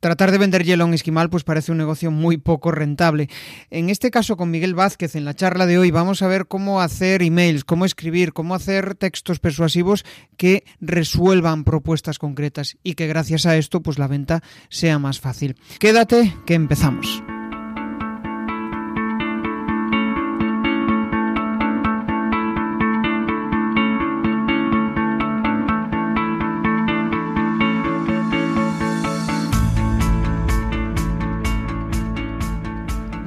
Tratar de vender hielo en esquimal pues parece un negocio muy poco rentable. En este caso con Miguel Vázquez en la charla de hoy vamos a ver cómo hacer emails, cómo escribir, cómo hacer textos persuasivos que resuelvan propuestas concretas y que gracias a esto pues la venta sea más fácil. Quédate que empezamos.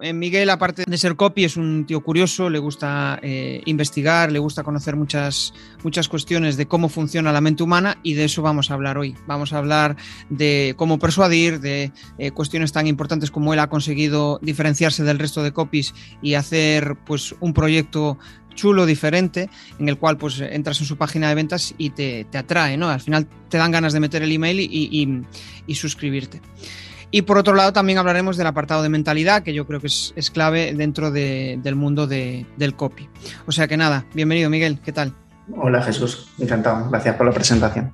Eh, Miguel, aparte de ser copy, es un tío curioso, le gusta eh, investigar, le gusta conocer muchas, muchas cuestiones de cómo funciona la mente humana y de eso vamos a hablar hoy. Vamos a hablar de cómo persuadir, de eh, cuestiones tan importantes como él ha conseguido diferenciarse del resto de copies y hacer pues un proyecto chulo, diferente, en el cual pues entras en su página de ventas y te, atrae, ¿no? Al final te dan ganas de meter el email y, y suscribirte. Y por otro lado, también hablaremos del apartado de mentalidad, que yo creo que es, clave dentro del mundo del copy. O sea que nada, bienvenido Miguel, ¿qué tal? Hola Jesús, encantado, gracias por la presentación.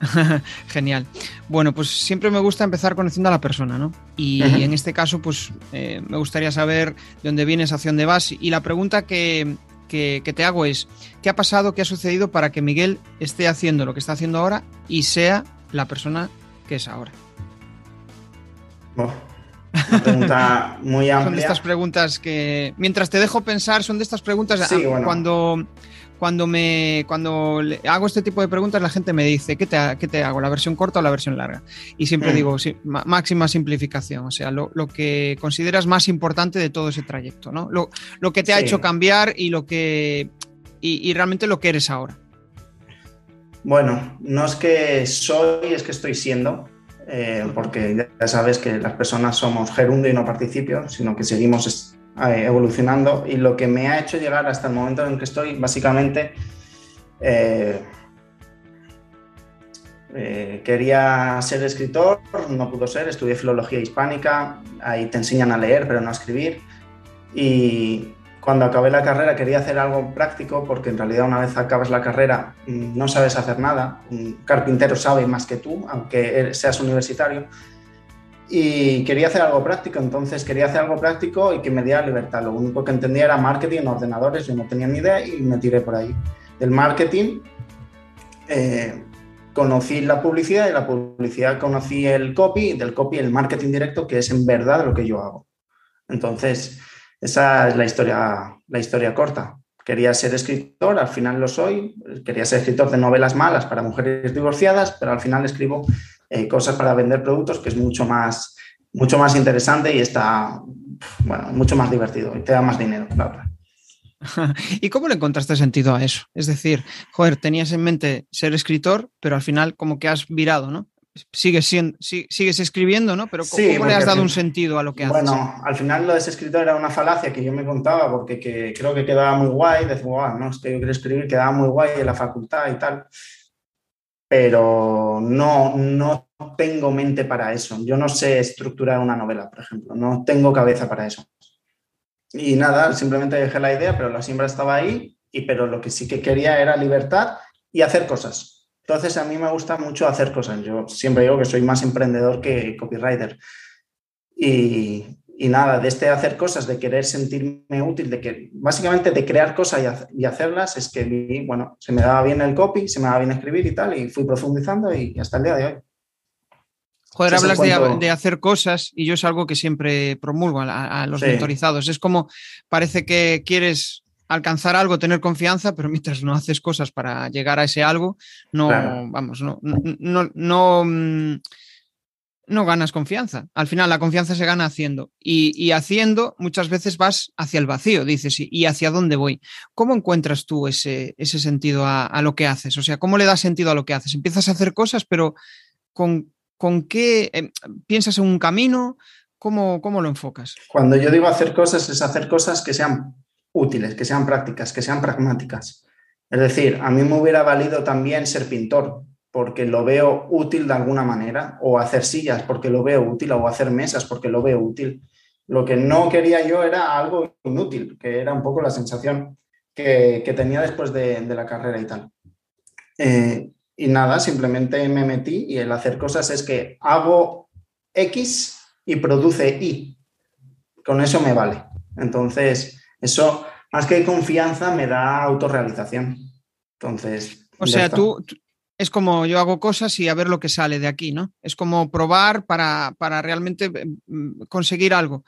Genial. Bueno, pues siempre me gusta empezar conociendo a la persona, ¿no? Y en este caso, pues eh, me gustaría saber de dónde vienes, hacia dónde vas. Y la pregunta que, que, te hago es, ¿qué ha pasado, qué ha sucedido para que Miguel esté haciendo lo que está haciendo ahora y sea la persona que es ahora? Una pregunta muy amplia. Son de estas preguntas que, mientras te dejo pensar, son de estas preguntas ah, cuando, cuando, me, cuando hago este tipo de preguntas, la gente me dice, ¿qué te, qué te hago? ¿La versión corta o la versión larga? Y siempre mm. digo, máxima simplificación, o sea, lo, que consideras más importante de todo ese trayecto, ¿no? Lo, lo que te ha hecho cambiar y lo que y, y realmente lo que eres ahora. Bueno, no es que soy, es que estoy siendo. Eh, porque ya sabes que las personas somos gerundio y no participio, sino que seguimos eh, evolucionando. Y lo que me ha hecho llegar hasta el momento en que estoy, básicamente, eh, quería ser escritor, no pudo ser, estudié filología hispánica, ahí te enseñan a leer pero no a escribir. Y cuando acabé la carrera quería hacer algo práctico porque en realidad una vez acabas la carrera mm, no sabes hacer nada. Un carpintero sabe más que tú, aunque seas universitario. Y quería hacer algo práctico, entonces quería hacer algo práctico y que me diera libertad. Lo único que entendía era marketing, ordenadores, yo no tenía ni idea y me tiré por ahí. Del marketing eh, conocí la publicidad y la publicidad conocí el copy, del copy el marketing directo, que es en verdad lo que yo hago. Entonces, esa es la historia, la historia corta. Quería ser escritor, al final lo soy. Quería ser escritor de novelas malas para mujeres divorciadas, pero al final escribo eh, cosas para vender productos, que es mucho más, mucho más interesante y está, bueno, mucho más divertido y te da más dinero, la. ¿Y cómo le encontraste sentido a eso? Es decir, joder, tenías en mente ser escritor, pero al final como que has virado, ¿no? Sigues, siendo, sigues escribiendo, ¿no? Pero ¿cómo, le has dado un sentido a lo que haces? Bueno, al final lo de ese escritor era una falacia que yo me contaba porque creo que quedaba muy guay. Decía, no, es que yo quiero escribir, quedaba muy guay en la facultad y tal. Pero no, no tengo mente para eso. Yo no sé estructurar una novela, por ejemplo. No tengo cabeza para eso. Y nada, simplemente dejé la idea, pero la siembra estaba ahí. Y, pero lo que sí que quería era libertad y hacer cosas entonces, a mí me gusta mucho hacer cosas. Yo siempre digo que soy más emprendedor que copywriter. Y, nada, de este hacer cosas, de querer sentirme útil, de que básicamente de crear cosas y, hacerlas, es que bueno, se me daba bien el copy, se me daba bien escribir y tal, y fui profundizando y hasta el día de hoy. Joder, hablas de, hacer cosas y yo es algo que siempre promulgo a, los mentorizados. Es como parece que quieres alcanzar algo, tener confianza, pero mientras no haces cosas para llegar a ese algo, no, vamos, no, no, no, mm, no, ganas confianza. Al final la confianza se gana haciendo y, haciendo muchas veces vas hacia el vacío, dices, ¿y hacia dónde voy? ¿Cómo encuentras tú ese, ese sentido a, lo que haces? O sea, ¿cómo le das sentido a lo que haces? Empiezas a hacer cosas, pero ¿con, con qué? Em, ¿Piensas en un camino? ¿Cómo, ¿Cómo lo enfocas? Cuando yo digo hacer cosas, es hacer cosas que sean útiles, que sean prácticas, que sean pragmáticas. Es decir, a mí me hubiera valido también ser pintor, porque lo veo útil de alguna manera, o hacer sillas porque lo veo útil, o hacer mesas porque lo veo útil. Lo que no quería yo era algo inútil, que era un poco la sensación que, tenía después de, la carrera y tal. Eh, y nada, simplemente me metí y el hacer cosas es que hago X y produce Y. Con eso me vale. Entonces, eso, más que confianza, me da autorrealización. Entonces. O sea, tú, es como yo hago cosas y a ver lo que sale de aquí, ¿no? Es como probar para, para realmente mm, conseguir algo.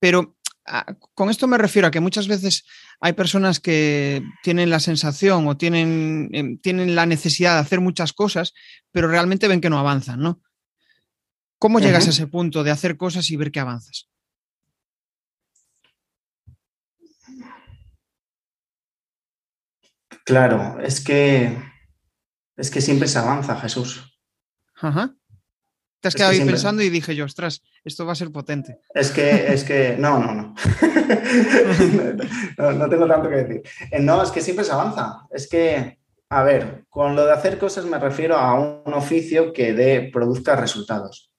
Pero ah, con esto me refiero a que muchas veces hay personas que tienen la sensación o tienen, em, tienen la necesidad de hacer muchas cosas, pero realmente ven que no avanzan, ¿no? ¿Cómo llegas a ese punto de hacer cosas y ver que avanzas? Claro, es que es que siempre se avanza, Jesús. Ajá. Te has quedado ahí pensando y dije yo, ostras, esto va a ser potente. Es que, es que, no, no, no. no, tengo tanto que decir. Eh, no, es que siempre se avanza. Es que, a ver, con lo de hacer cosas me refiero a un oficio que de, produzca resultados.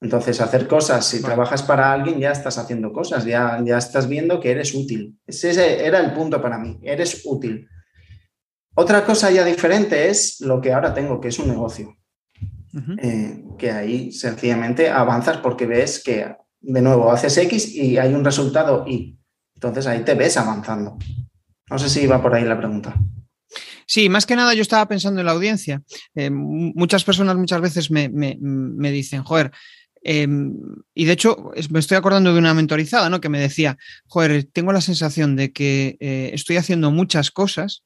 Entonces, hacer cosas, si trabajas para alguien, ya estás haciendo cosas, ya, ya estás viendo que eres útil. Ese era el punto para mí, eres útil. Otra cosa ya diferente es lo que ahora tengo, que es un negocio. Eh, que ahí sencillamente avanzas porque ves que, de nuevo, haces X y hay un resultado Y. Entonces ahí te ves avanzando. No sé si va por ahí la pregunta. Sí, más que nada yo estaba pensando en la audiencia. Eh, muchas personas muchas veces me, dicen, joder, em, y de hecho me estoy acordando de una mentorizada, ¿no? Que me decía, joder, tengo la sensación de que eh, estoy haciendo muchas cosas,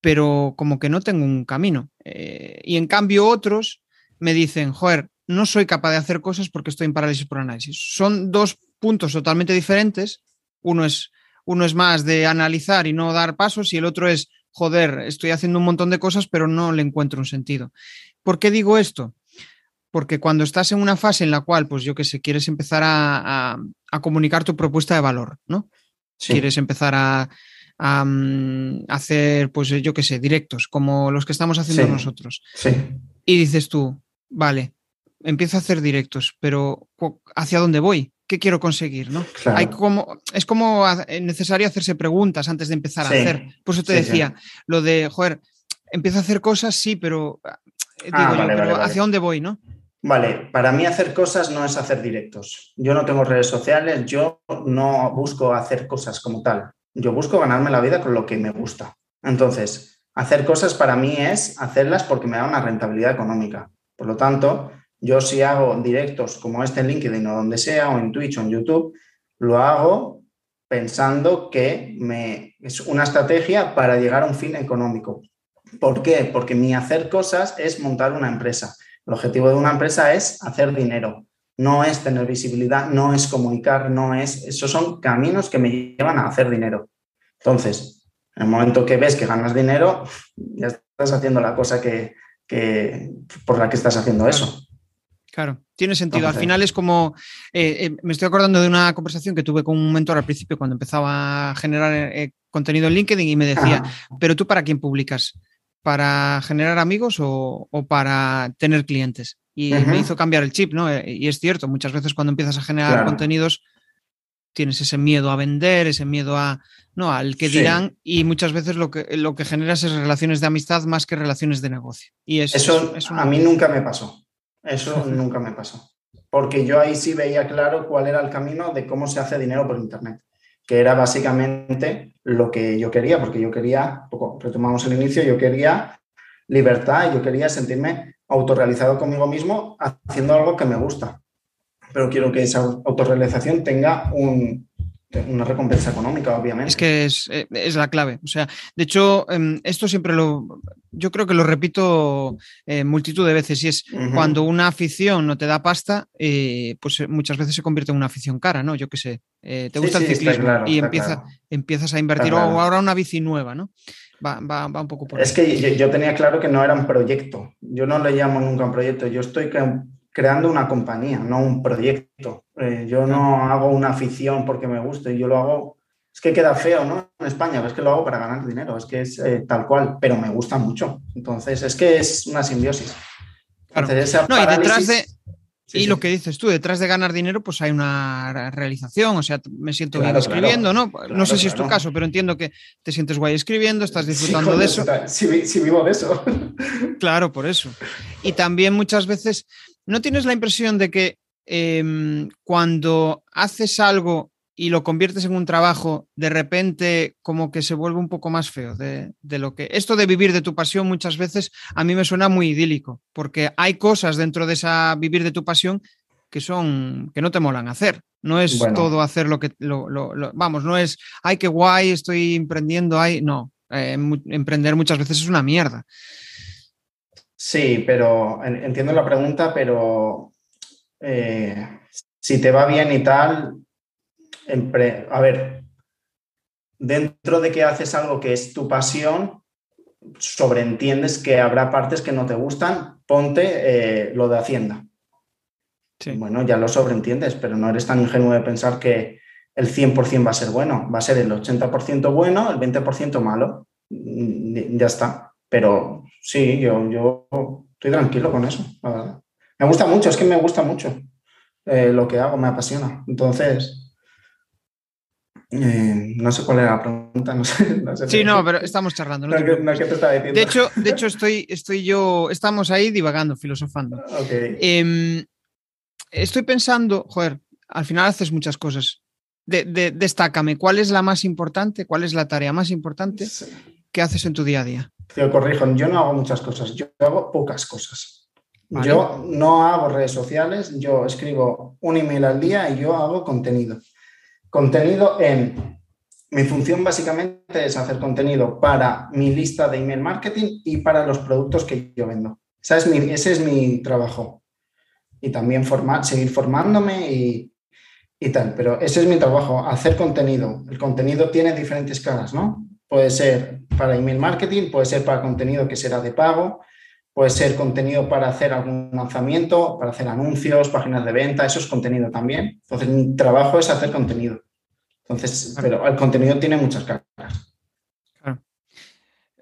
pero como que no tengo un camino. y en cambio otros me dicen, joder, no soy capaz de hacer cosas porque estoy en parálisis por análisis. Son dos puntos totalmente diferentes. Uno es, uno es más de analizar y no dar pasos y el otro es, joder, estoy haciendo un montón de cosas pero no le encuentro un sentido. ¿Por qué digo esto? Porque cuando estás en una fase en la cual, pues yo qué sé, quieres empezar a, comunicar tu propuesta de valor, ¿no? Quieres empezar a, mm, hacer, pues yo qué sé, directos, como los que estamos haciendo nosotros. Sí. Y dices tú, vale, empiezo a hacer directos, pero ¿hacia dónde voy? ¿Qué quiero conseguir? ¿no? Hay como, es como necesario hacerse preguntas antes de empezar a hacer. Por eso te decía, lo de, joder, empiezo a hacer cosas, sí, pero, eh, ah, digo yo, pero ¿hacia dónde voy? ¿no? Vale, para mí hacer cosas no es hacer directos. Yo no tengo redes sociales, yo no busco hacer cosas como tal. Yo busco ganarme la vida con lo que me gusta. Entonces, hacer cosas para mí es hacerlas porque me da una rentabilidad económica. Por lo tanto, yo si hago directos como este en LinkedIn o donde sea, o en Twitch o en YouTube, lo hago pensando que me, es una estrategia para llegar a un fin económico. ¿Por qué? Porque mi hacer cosas es montar una empresa. El objetivo de una empresa es hacer dinero, no es tener visibilidad, no es comunicar, no es... Esos son caminos que me llevan a hacer dinero. Entonces, en el momento que ves que ganas dinero, ya estás haciendo la cosa que, que, por la que estás haciendo eso. Claro, tiene sentido. Al final es como, eh, eh, me estoy acordando de una conversación que tuve con un mentor al principio cuando empezaba a generar eh, contenido en LinkedIn y me decía, pero tú para quién publicas? ¿Para generar amigos o, para tener clientes? Y me hizo cambiar el chip, ¿no? Y es cierto, muchas veces cuando empiezas a generar contenidos tienes ese miedo a vender, ese miedo a, no, al que dirán y muchas veces lo que, lo que generas es relaciones de amistad más que relaciones de negocio. Y eso, a mí nunca me pasó. Eso nunca me pasó. Porque yo ahí sí veía claro cuál era el camino de cómo se hace dinero por Internet, que era básicamente lo que yo quería, porque yo quería, poco, retomamos el inicio, yo quería libertad, yo quería sentirme autorrealizado conmigo mismo haciendo algo que me gusta pero quiero que esa autorrealización tenga una recompensa económica, obviamente. Es que eh, es, la clave. O sea, de hecho, em, esto siempre lo, yo creo que lo repito eh, multitud de veces, y es cuando una afición no te da pasta, eh, pues muchas veces se convierte en una afición cara, ¿no? Yo qué sé, te gusta el ciclismo y empieza, empiezas a invertir, o ahora una bici nueva, ¿no? Va, va, un poco por Es que yo, tenía claro que no era un proyecto. Yo no le llamo nunca un proyecto. Yo estoy creando una compañía, no un proyecto. Eh, yo no hago una afición porque me guste, yo lo hago, es que queda feo, ¿no? En España, es que lo hago para ganar dinero, es que es eh, tal cual, pero me gusta mucho. Entonces, es que es una simbiosis. no, y detrás de, y lo que dices tú, detrás de ganar dinero, pues hay una realización, o sea, me siento bien escribiendo, ¿no? no sé si es tu caso, pero entiendo que te sientes guay escribiendo, estás disfrutando de eso. Si, vivo de eso. Claro, por eso. Y también muchas veces, ¿no tienes la impresión de que em, cuando haces algo y lo conviertes en un trabajo, de repente como que se vuelve un poco más feo de, lo que... Esto de vivir de tu pasión muchas veces a mí me suena muy idílico, porque hay cosas dentro de esa vivir de tu pasión que son, que no te molan hacer. No es todo hacer lo que... Lo, vamos, no es, ay, qué guay, estoy emprendiendo, ay, no. Eh, emprender muchas veces es una mierda. Sí, pero entiendo la pregunta, pero eh, si te va bien y tal, a ver, dentro de que haces algo que es tu pasión, sobreentiendes que habrá partes que no te gustan, ponte eh, lo de Hacienda. Bueno, ya lo sobreentiendes, pero no eres tan ingenuo de pensar que el 100% va a ser bueno, va a ser el 80% bueno, el 20% malo. Ya está. Pero sí, yo, yo estoy tranquilo con eso, Me gusta mucho, es que me gusta mucho eh, lo que hago, me apasiona. Entonces, eh, no sé cuál era la pregunta, no sé. sí, no, pero estamos charlando. de hecho, de hecho estoy, estoy yo, estamos ahí divagando, filosofando. Em, estoy pensando, joder, al final haces muchas cosas. destácame, ¿cuál es la más importante? ¿Cuál es la tarea más importante que haces en tu día a día? Te corrijo, yo no hago muchas cosas, yo hago pocas cosas. Yo no hago redes sociales, yo escribo un email al día y yo hago contenido. Contenido en... Mi función básicamente es hacer contenido para mi lista de email marketing y para los productos que yo vendo. es ese es mi trabajo. Y también formar, seguir formándome y, y tal. Pero ese es mi trabajo, hacer contenido. El contenido tiene diferentes caras, ¿no? Puede ser para email marketing, puede ser para contenido que será de pago, puede ser contenido para hacer algún lanzamiento, para hacer anuncios, páginas de venta, eso es contenido también. Entonces, mi trabajo es hacer contenido. Entonces, pero el contenido tiene muchas caras. Claro.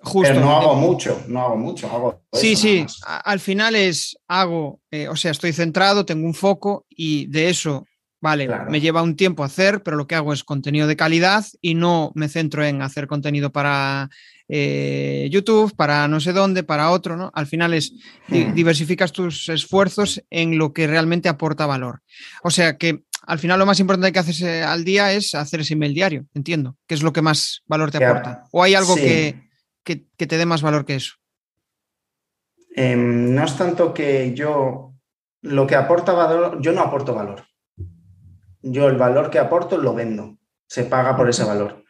Justo. Pero no hago mucho, no hago mucho, hago. Sí, sí, al final es, hago, eh, o sea, estoy centrado, tengo un foco y de eso, vale, me lleva un tiempo hacer, pero lo que hago es contenido de calidad y no me centro en hacer contenido para eh, YouTube, para no sé dónde, para otro, ¿no? Al final es, hmm. diversificas tus esfuerzos en lo que realmente aporta valor. O sea que al final lo más importante que haces eh, al día es hacer ese email diario, entiendo, que es lo que más valor te aporta. ¿O hay algo que, te dé más valor que eso? Em, no es tanto que yo, lo que aporta valor, yo no aporto valor. Yo el valor que aporto lo vendo, se paga por ese valor.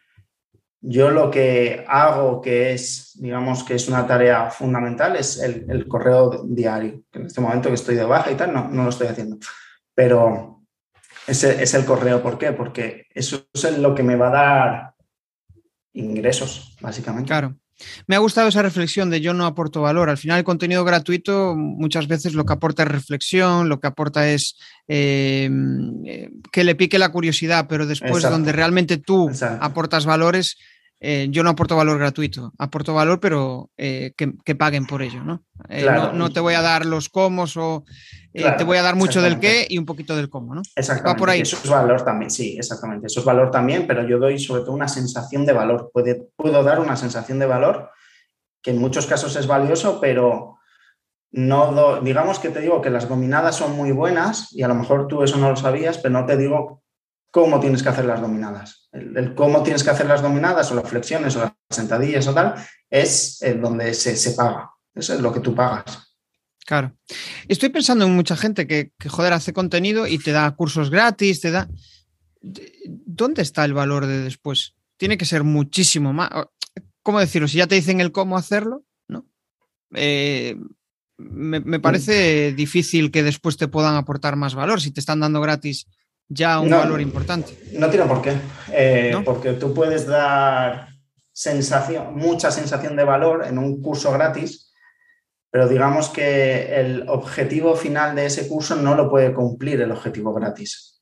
Yo lo que hago, que es, digamos, que es una tarea fundamental, es el, correo diario. en este momento que estoy de baja y tal, no, no lo estoy haciendo. Pero, ese es el correo. ¿Por qué? Porque eso es lo que me va a dar ingresos, básicamente. Claro. Me ha gustado esa reflexión de yo no aporto valor. Al final el contenido gratuito muchas veces lo que aporta es reflexión, lo que aporta es eh, que le pique la curiosidad, pero después donde realmente tú aportas valores, eh, yo no aporto valor gratuito, aporto valor, pero eh, que, paguen por ello, ¿no? ¿no? te voy a dar los cómo o eh, te voy a dar mucho del qué y un poquito del cómo, ¿no? Exactamente. por ahí. Eso es valor también, sí, exactamente. Eso es valor también, pero yo doy sobre todo una sensación de valor. puedo dar una sensación de valor que en muchos casos es valioso, pero no digamos que te digo que las dominadas son muy buenas y a lo mejor tú eso no lo sabías, pero no te digo cómo tienes que hacer las dominadas. El, cómo tienes que hacer las dominadas o las flexiones o las sentadillas o tal es donde se, se paga. Eso es lo que tú pagas. Claro. Estoy pensando en mucha gente que, joder, hace contenido y te da cursos gratis, te da... ¿Dónde está el valor de después? Tiene que ser muchísimo más. ¿Cómo decirlo? Si ya te dicen el cómo hacerlo, ¿no? Eh, me, parece difícil que después te puedan aportar más valor si te están dando gratis ya un valor importante. No tiene por qué. Eh, porque tú puedes dar sensación, mucha sensación de valor en un curso gratis pero digamos que el objetivo final de ese curso no lo puede cumplir el objetivo gratis.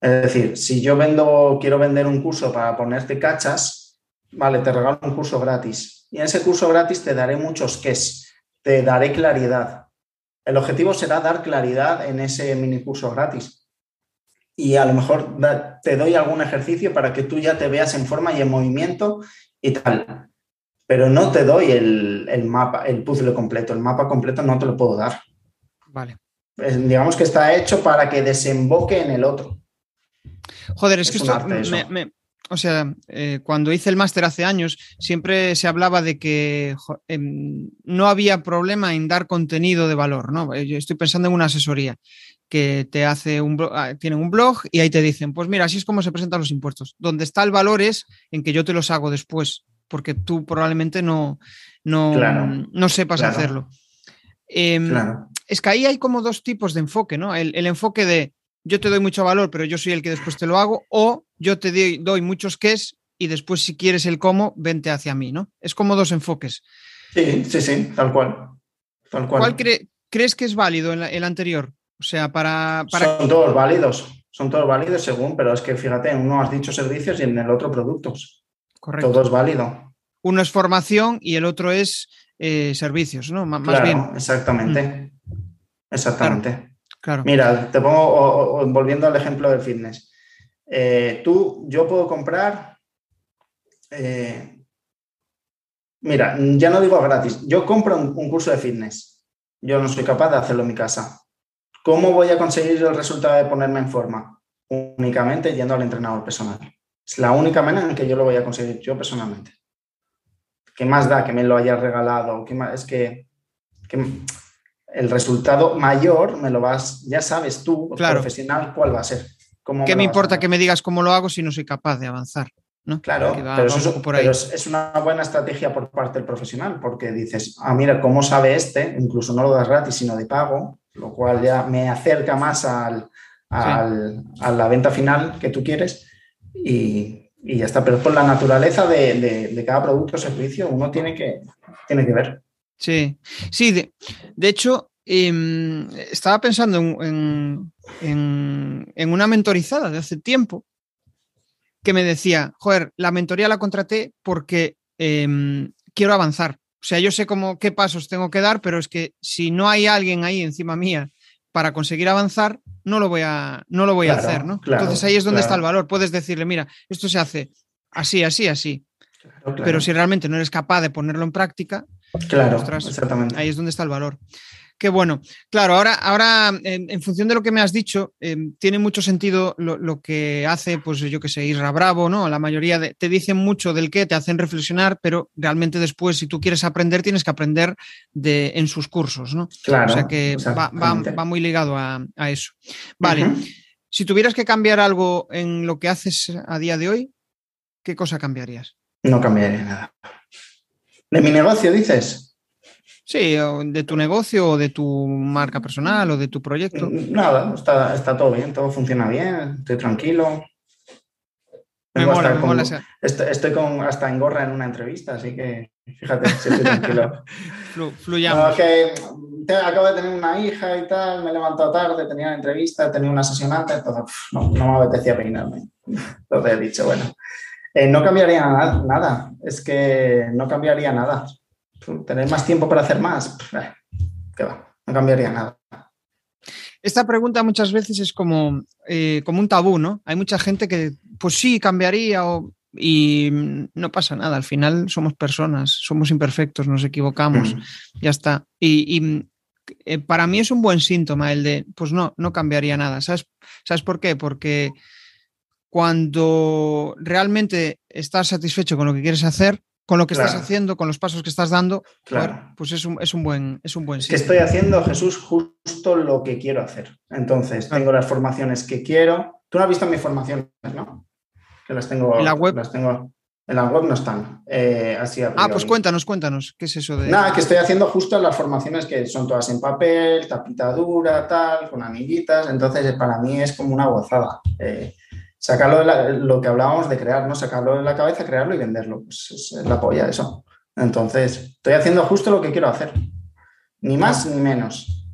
Es decir, si yo vendo, quiero vender un curso para ponerte cachas, vale, te regalo un curso gratis. Y en ese curso gratis te daré muchos ques, te daré claridad. El objetivo será dar claridad en ese mini curso gratis. Y a lo mejor te doy algún ejercicio para que tú ya te veas en forma y en movimiento y tal. Pero no te doy el, el mapa, el puzzle completo. El mapa completo no te lo puedo dar. Vale. digamos que está hecho para que desemboque en el otro. Joder, es, que esto o sea, eh, cuando hice el máster hace años, siempre se hablaba de que em, no había problema en dar contenido de valor, ¿no? Eh, yo estoy pensando en una asesoría que te hace un ah, tienen un blog y ahí te dicen, pues mira, así es como se presentan los impuestos. Donde está el valor es en que yo te los hago después, porque tú probablemente no, no, no sepas hacerlo. Em, es que ahí hay como dos tipos de enfoque, ¿no? el enfoque de yo te doy mucho valor, pero yo soy el que después te lo hago, o yo te doy, muchos es y después si quieres el cómo, vente hacia mí, ¿no? Es como dos enfoques. Sí, sí, sí, tal cual. Tal cual. ¿Cuál crees que es válido en el anterior? O sea, para, Son todos válidos, son todos válidos según, pero es que fíjate, en uno has dicho servicios y en el otro productos. Correcto. Todo es válido. Uno es formación y el otro es eh, servicios, ¿no? más bien. Exactamente. Mm. Exactamente. Mira, te pongo, volviendo al ejemplo del fitness. Eh, tú, yo puedo comprar, eh, mira, ya no digo gratis, yo compro un, curso de fitness. Yo no soy capaz de hacerlo en mi casa. ¿Cómo voy a conseguir el resultado de ponerme en forma? Únicamente yendo al entrenador personal. Es la única manera en que yo lo voy a conseguir yo personalmente. ¿Qué más da que me lo hayas regalado? ¿Qué más? Es que, que el resultado mayor me lo vas, ya sabes tú, profesional, cuál va a ser. ¿Qué me importa que me digas cómo lo hago si no soy capaz de avanzar? ¿no? Claro, pero, es, una buena estrategia por parte del profesional, porque dices, ah, mira, ¿cómo sabe este? Incluso no lo das gratis, sino de pago, lo cual ya me acerca más al, a la venta final que tú quieres y, ya está. Pero por la naturaleza de, cada producto o servicio, uno tiene que, tiene que ver. Sí, sí, de, hecho, em, estaba pensando en, una mentorizada de hace tiempo que me decía, joder, la mentoría la contraté porque em, quiero avanzar. O sea, yo sé cómo, qué pasos tengo que dar, pero es que si no hay alguien ahí encima mía para conseguir avanzar, no lo voy a, no lo voy a hacer, ¿no? Entonces ahí es donde está el valor. Puedes decirle, mira, esto se hace así, así, así. Pero si realmente no eres capaz de ponerlo en práctica, Claro, exactamente. Ahí es donde está el valor. Qué bueno. Claro, ahora, ahora en, función de lo que me has dicho, em, tiene mucho sentido lo, que hace, pues yo que sé, Isra Bravo, ¿no? La mayoría de, te dicen mucho del qué, te hacen reflexionar, pero realmente después, si tú quieres aprender, tienes que aprender de, en sus cursos, ¿no? Claro. O sea que va, muy ligado a, eso. Vale. Si tuvieras que cambiar algo en lo que haces a día de hoy, ¿qué cosa cambiarías? No cambiaría nada. ¿De mi negocio dices? Sí, de tu negocio o de tu marca personal o de tu proyecto. Mm, nada, está, todo bien, todo funciona bien, estoy tranquilo. Me mola, me estoy, con hasta en gorra en una entrevista, así que fíjate, estoy tranquilo. fluyamos. acabo de tener una hija y tal, me he levantado tarde, tenía una entrevista, tenía una sesionante, entonces no, no me apetecía peinarme. Entonces he dicho, bueno, eh, no cambiaría nada, es que no cambiaría nada. Tener más tiempo para hacer más, eh, ¿qué va? No cambiaría nada. Esta pregunta muchas veces es como, eh, como un tabú, ¿no? Hay mucha gente que, pues sí, cambiaría y no pasa nada. Al final somos personas, somos imperfectos, nos equivocamos, mm. ya está. Y, para mí es un buen síntoma el de, pues no, no cambiaría nada. ¿Sabes, ¿Sabes por qué? Porque cuando realmente estás satisfecho con lo que quieres hacer, con lo que estás haciendo, con los pasos que estás dando, pues es un, es un, buen, es un buen Que estoy haciendo, Jesús, justo lo que quiero hacer. Entonces, tengo las formaciones que quiero. Tú no has visto mis formaciones, ¿no? Que las tengo. ¿En la web? Las tengo. En la web no están. Eh, así ah, pues cuéntanos, cuéntanos. ¿Qué es eso de.? Nada, que estoy haciendo justo las formaciones que son todas en papel, tapita dura, tal, con amiguitas. Entonces, para mí es como una gozada. Eh, sacarlo de lo que hablábamos de crear, ¿no? Sacarlo de la cabeza, crearlo y venderlo. Pues es, la polla eso. Entonces, estoy haciendo justo lo que quiero hacer. Ni más ni menos.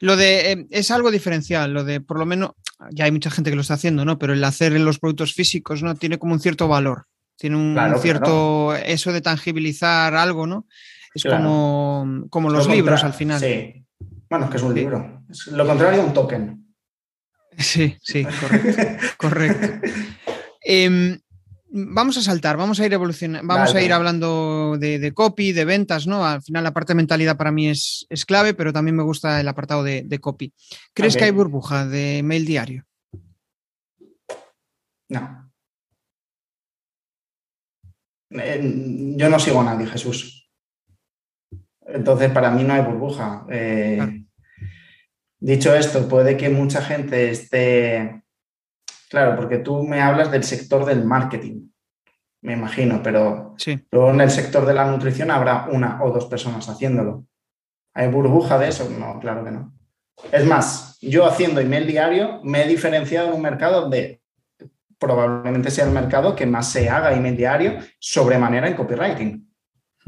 Lo de eh, es algo diferencial, lo de por lo menos, ya hay mucha gente que lo está haciendo, ¿no? Pero el hacer en los productos físicos, ¿no? Tiene como un cierto valor. Tiene un cierto. Eso de tangibilizar algo, ¿no? Es como, como los libros al final. Sí. Bueno, es que es un libro. Es lo contrario a un token. Sí, sí, correcto. correcto. Em, vamos a saltar, vamos a ir evolucionando, vamos a ir hablando de, copy, de ventas, ¿no? Al final la parte de mentalidad para mí es, es clave, pero también me gusta el apartado de, copy. ¿Crees que hay burbuja de mail diario? No. Eh, yo no sigo a nadie, Jesús. Entonces, para mí no hay burbuja. Eh, dicho esto, puede que mucha gente esté Claro, porque tú me hablas del sector del marketing, me imagino, pero luego en el sector de la nutrición habrá una o dos personas haciéndolo. ¿Hay burbuja de eso? No, claro que no. Es más, yo haciendo email diario me he diferenciado en un mercado donde probablemente sea el mercado que más se haga email diario sobremanera en copywriting.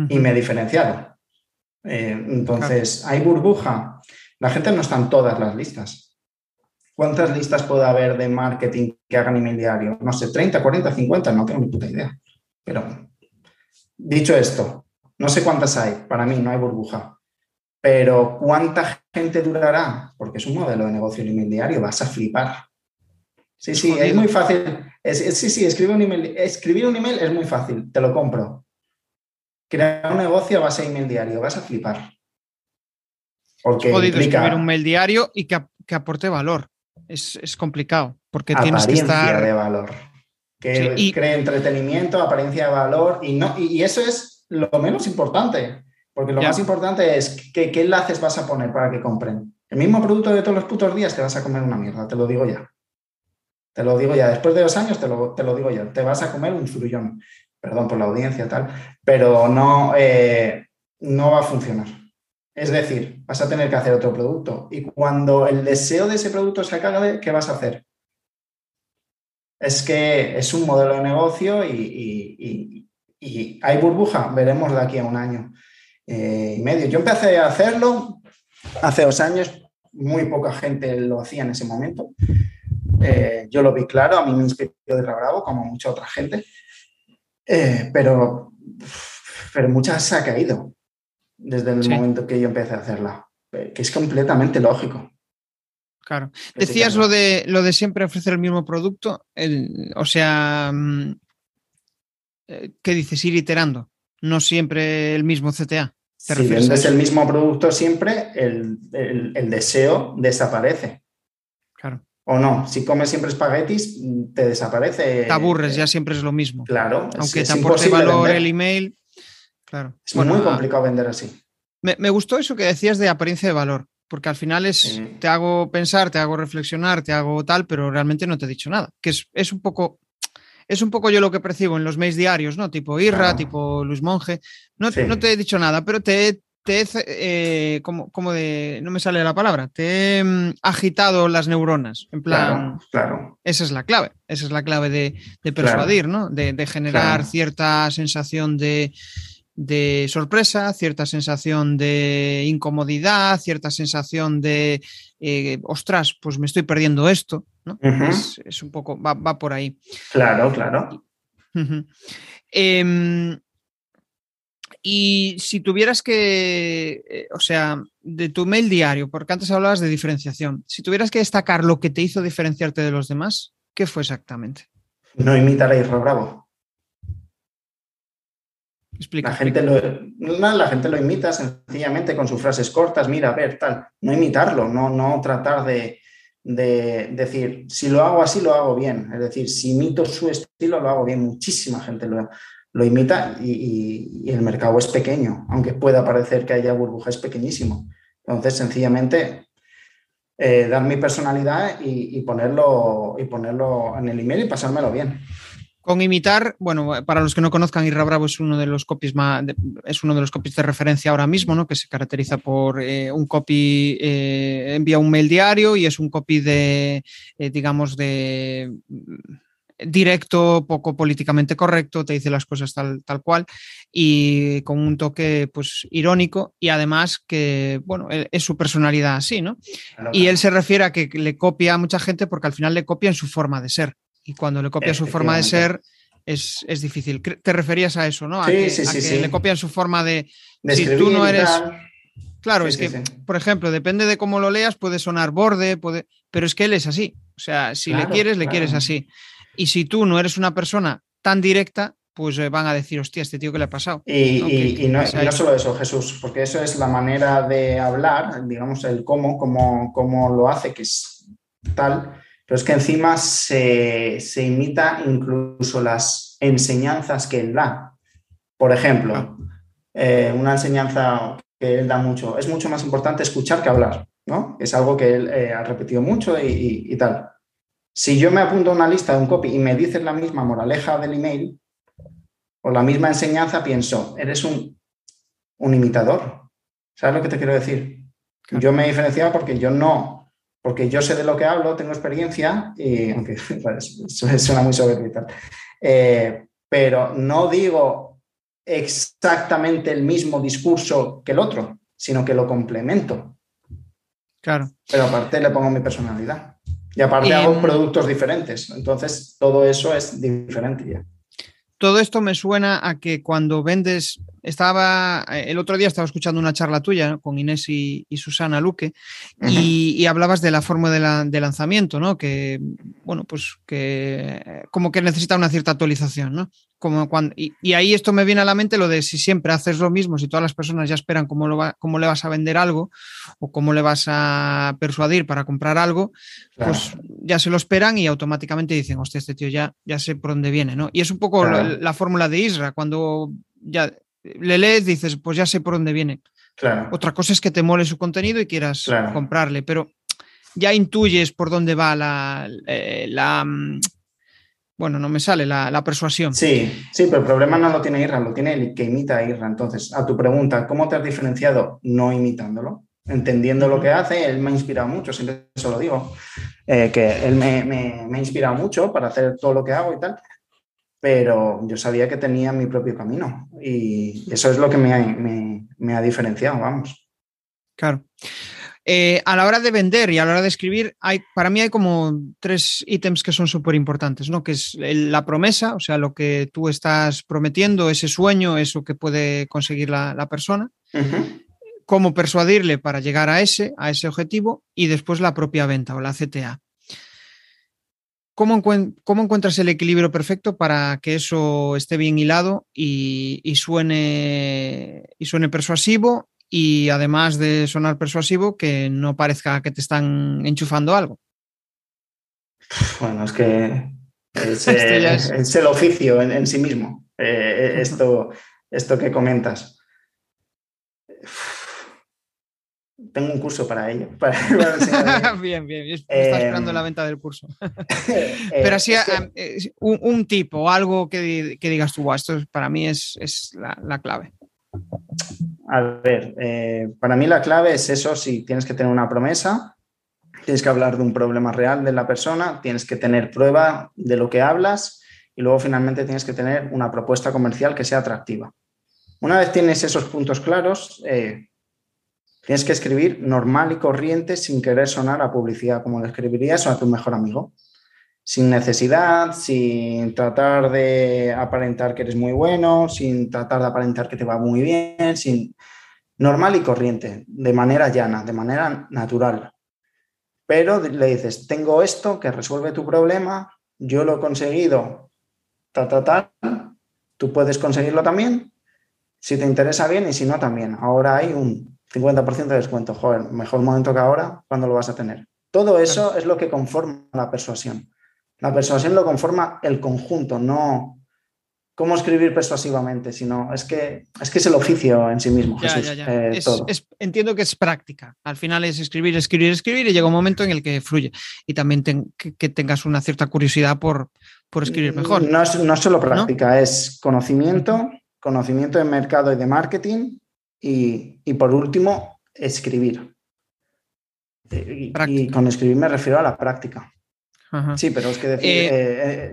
Y me he diferenciado. Eh, entonces, ¿hay burbuja? La gente no está en todas las listas. ¿Cuántas listas puede haber de marketing que hagan email diario? No sé, 30, 40, 50, no tengo ni puta idea. Pero dicho esto, no sé cuántas hay, para mí no hay burbuja. Pero ¿cuánta gente durará? Porque es un modelo de negocio el email diario, vas a flipar. Sí, sí, es muy fácil. sí, sí, escribir un, email, escribir un email es muy fácil, te lo compro. Crear un negocio a base de email diario, vas a flipar. Porque escribir un mail diario y que aporte valor es, complicado porque tienes que estar... de valor. Que cree entretenimiento, apariencia de valor y, no, y, eso es lo menos importante. Porque lo más importante es que, qué enlaces vas a poner para que compren. El mismo producto de todos los putos días te vas a comer una mierda, te lo digo ya. Te lo digo ya. Después de dos años te lo, te lo digo ya. Te vas a comer un zurullón. Perdón por la audiencia, tal. Pero no, eh, no va a funcionar. Es decir, vas a tener que hacer otro producto. Y cuando el deseo de ese producto se acabe, ¿qué vas a hacer? Es que es un modelo de negocio y, hay burbuja. Veremos de aquí a un año eh, y medio. Yo empecé a hacerlo hace dos años. Muy poca gente lo hacía en ese momento. Eh, yo lo vi claro, a mí me inspiró de Bravo, como mucha otra gente. Eh, pero, pero muchas se ha caído desde el momento que yo empecé a hacerla, eh, que es completamente lógico. Claro. Decías lo de, lo de siempre ofrecer el mismo producto, o sea, mm, eh, ¿qué dices? Ir iterando, no siempre el mismo CTA. si vendes el mismo producto siempre, el, deseo desaparece. Claro. O no, si comes siempre espaguetis, te desaparece. Te aburres, ya siempre es lo mismo. Claro. Aunque te aporte valor el email, es muy complicado vender así. Me, gustó eso que decías de apariencia de valor, porque al final es, te hago pensar, te hago reflexionar, te hago tal, pero realmente no te he dicho nada. Que es, un poco es un poco yo lo que percibo en los mails diarios, ¿no? Tipo Irra, tipo Luis Monge. No, no, te he dicho nada, pero te, te he, eh, como, de, no me sale la palabra, te he mm, agitado las neuronas. En plan, claro, esa es la clave, esa es la clave de, persuadir, ¿no? De, generar cierta sensación de, de sorpresa, cierta sensación de incomodidad, cierta sensación de, eh, ostras, pues me estoy perdiendo esto, ¿no? es, un poco, va, por ahí. Claro, claro. Em, y si tuvieras que, eh, o sea, de tu mail diario, porque antes hablabas de diferenciación, si tuvieras que destacar lo que te hizo diferenciarte de los demás, ¿qué fue exactamente? No imitar a Isra Bravo. La, gente Lo, la gente lo imita sencillamente con sus frases cortas, mira, a ver, tal. No imitarlo, no, no tratar de, decir, si lo hago así, lo hago bien. Es decir, si imito su estilo, lo hago bien. Muchísima gente lo, lo imita y, el mercado es pequeño, aunque pueda parecer que haya burbuja, es pequeñísimo. Entonces, sencillamente, eh, dar mi personalidad y, ponerlo, y ponerlo en el email y pasármelo bien. Con imitar, bueno, para los que no conozcan, Irra Bravo es uno de los copies más, es uno de los copies de referencia ahora mismo, ¿no? Que se caracteriza por eh, un copy, eh, envía un mail diario y es un copy de, eh, digamos, de mm, directo, poco políticamente correcto, te dice las cosas tal, tal cual y con un toque pues irónico y además que, bueno, es su personalidad así, ¿no? Y él se refiere a que le copia a mucha gente porque al final le copia en su forma de ser y cuando le copia su forma de ser, es, difícil. Te referías a eso, ¿no? A sí, que, sí, sí, le copian su forma de... de si tú no eres... Claro, es que, por ejemplo, depende de cómo lo leas, puede sonar borde, puede... pero es que él es así. O sea, si le Claro, quieres, le quieres así. Y si tú no eres una persona tan directa, pues eh, van a decir, hostia, este tío que le ha pasado. Y, ¿no? y- Que- y no, que se ha y no hecho. solo eso, Jesús, porque eso es la manera de hablar, digamos, el cómo, cómo, cómo lo hace, que es tal, pero es que encima se, se imita incluso las enseñanzas que él da. Por ejemplo, Ah. eh, una enseñanza que él da mucho, es mucho más importante escuchar que hablar, ¿no? Es algo que él eh, ha repetido mucho y, y- y tal. Si yo me apunto a una lista de un copy y me dices la misma moraleja del email o la misma enseñanza, pienso, eres un, un imitador. ¿Sabes lo que te quiero decir? Claro. Yo me he diferenciado porque yo no, porque yo sé de lo que hablo, tengo experiencia, y aunque suena muy soberbio eh, pero no digo exactamente el mismo discurso que el otro, sino que lo complemento. Claro. Pero aparte le pongo mi personalidad. Y aparte hago productos diferentes. Entonces, todo eso es diferente ya. Todo esto me suena a que cuando vendes, estaba, eh, el otro día estaba escuchando una charla tuya ¿no? con Inés y, y Susana Luque y, y hablabas de la forma de, la- de lanzamiento, ¿no? Que, bueno, pues que como que necesita una cierta actualización, ¿no? Como cuando, y, y ahí esto me viene a la mente lo de si siempre haces lo mismo, si todas las personas ya esperan cómo, lo va- cómo le vas a vender algo o cómo le vas a persuadir para comprar algo, Claro. pues ya se lo esperan y automáticamente dicen, hostia, este tío ya, ya sé por dónde viene, ¿no? Y es un poco Claro. la, la fórmula de Isra, cuando ya le lees, dices, pues ya sé por dónde viene. claro. Otra cosa es que te mole su contenido y quieras comprarle, pero ya intuyes por dónde va la, eh, la mm, bueno, no me sale, la, la persuasión. Sí, sí, pero el problema no lo tiene Irra, lo tiene el que imita a Irra. Entonces, a tu pregunta, ¿cómo te has diferenciado? No imitándolo, entendiendo lo que hace. Él me ha inspirado mucho, siempre se lo digo, eh, que él me, me- me ha inspirado mucho para hacer todo lo que hago y tal. Pero yo sabía que tenía mi propio camino y eso es lo que me ha, me- me ha diferenciado, vamos. Claro. Eh, a la hora de vender y a la hora de escribir, hay, para mí hay como tres ítems que son súper importantes, ¿no? Que es la promesa, o sea, lo que tú estás prometiendo, ese sueño, eso que puede conseguir la, la persona, cómo persuadirle para llegar a ese, a ese objetivo, y después la propia venta o la CTA. ¿Cómo, encuent- cómo encuentras el equilibrio perfecto para que eso esté bien hilado y, y suene, y suene persuasivo y además de sonar persuasivo, que no parezca que te están enchufando algo? Bueno, es que es, eh, el oficio en, en sí mismo, eh, esto, esto que comentas. Tengo un curso para ello. para- bien, bien. Está Eh, esperando la venta del curso. Eh, Pero así, que- ah, eh, un, un tipo o algo que, que digas tú, "Buah, esto es- para mí es, es la, la clave. A ver, eh, para mí la clave es eso, si tienes que tener una promesa, tienes que hablar de un problema real de la persona, tienes que tener prueba de lo que hablas y luego finalmente tienes que tener una propuesta comercial que sea atractiva. Una vez tienes esos puntos claros, eh, tienes que escribir normal y corriente sin querer sonar a publicidad, como le escribirías a tu mejor amigo. Sin necesidad, sin tratar de aparentar que eres muy bueno, sin tratar de aparentar que te va muy bien, sin normal y corriente, de manera llana, de manera natural. Pero le dices, tengo esto que resuelve tu problema, yo lo he conseguido, ta, ta, ta, tú puedes conseguirlo también, si te interesa bien y si no también. Ahora hay un 50% de descuento, joder, mejor momento que ahora, ¿cuándo lo vas a tener? Todo eso es lo que conforma la persuasión. La persuasión lo conforma el conjunto, no cómo escribir persuasivamente, sino es que es, que es el oficio en sí mismo, Ya, Jesús, ya, ya. eh, Es- todo. es- entiendo que es práctica. Al final es escribir, escribir, escribir y llega un momento en el que fluye. Y también ten- que, que tengas una cierta curiosidad por, por escribir mejor. No es, no es solo práctica, es conocimiento, conocimiento de mercado y de marketing y, y por último, escribir. Y, y con escribir me refiero a la práctica. Sí, pero es que decir Eh, eh,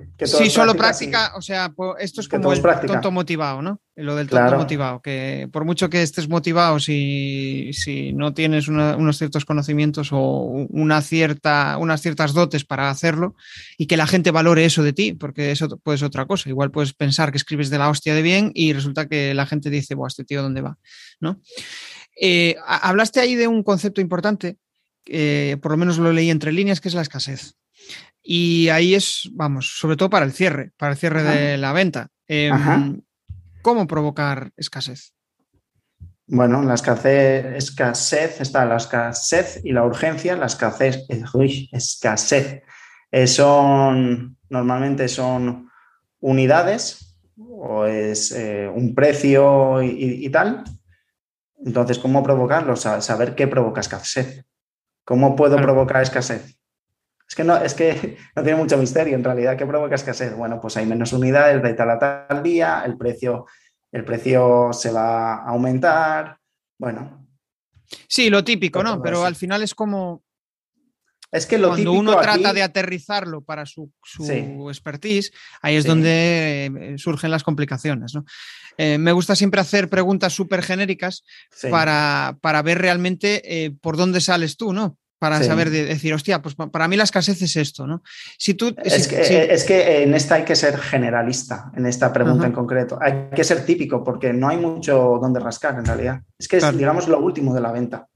eh, que todo Sí, es solo práctica, práctica, o sea, esto es Que como el práctica. tonto motivado, ¿no? Lo del tonto Claro. motivado, que por mucho que estés motivado, si, si no tienes una- unos ciertos conocimientos o una cierta, unas ciertas dotes para hacerlo y que la gente valore eso de ti, porque eso puede ser otra cosa. Igual puedes pensar que escribes de la hostia de bien y resulta que la gente dice, Buah, este tío, ¿dónde va? ¿No? Eh, ha- hablaste ahí de un concepto importante, por lo menos lo leí entre líneas, que es la escasez. Y ahí es, vamos, sobre todo para el cierre, para el cierre Ajá. de la venta. Em. ¿Cómo provocar escasez? Bueno, la escasez, escasez, está la escasez y la urgencia. La escasez, eh, uy, escasez, eh, son, normalmente son unidades o es eh, un precio y, y- y tal. Entonces, ¿cómo provocarlo? Sa- saber qué provoca escasez. ¿Cómo puedo Claro. provocar escasez? Es que, no, es que no tiene mucho misterio en realidad. ¿Qué provoca escasez? Bueno, pues hay menos unidades de tal a tal día, el precio, el precio se va a aumentar. Bueno, Sí, lo típico, ¿no? Pero eso. al final es como es que lo cuando típico uno trata de aterrizarlo para su, su Sí. expertise, ahí es Sí. donde eh, surgen las complicaciones, ¿no? Eh, me gusta siempre hacer preguntas súper genéricas Sí. para, para ver realmente eh, por dónde sales tú, ¿no? Para Sí. saber de- decir, hostia, pues pa- para mí la escasez es esto, ¿no? Si tú. Es si- que, si- es que en esta hay que ser generalista, en esta pregunta Ajá. en concreto. Hay que ser típico porque no hay mucho donde rascar en realidad. Es que es, digamos, lo último de la venta.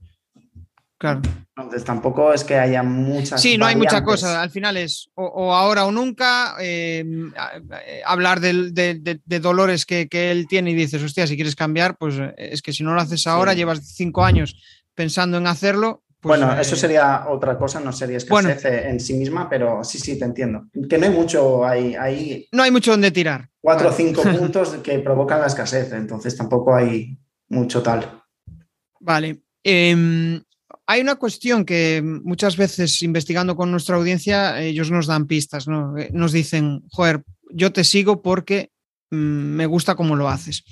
claro. Entonces tampoco es que haya muchas. Sí, no hay mucha cosa. Al final es o, o ahora o nunca eh, a- eh, hablar de, de- de dolores que, que él tiene y dices, hostia, si quieres cambiar, pues eh, es que si no lo haces ahora, Sí. llevas cinco años pensando en hacerlo. Pues, bueno, eh, eso sería otra cosa, no sería escasez en sí misma, pero sí, sí, te entiendo. Que no hay mucho, hay, hay No hay mucho donde tirar. cuatro o cinco puntos que provocan la escasez, entonces tampoco hay mucho tal. Vale. Em, hay una cuestión que muchas veces investigando con nuestra audiencia, ellos nos dan pistas, ¿no? Eh, Nos dicen, joder, yo te sigo porque mm, me gusta cómo lo haces.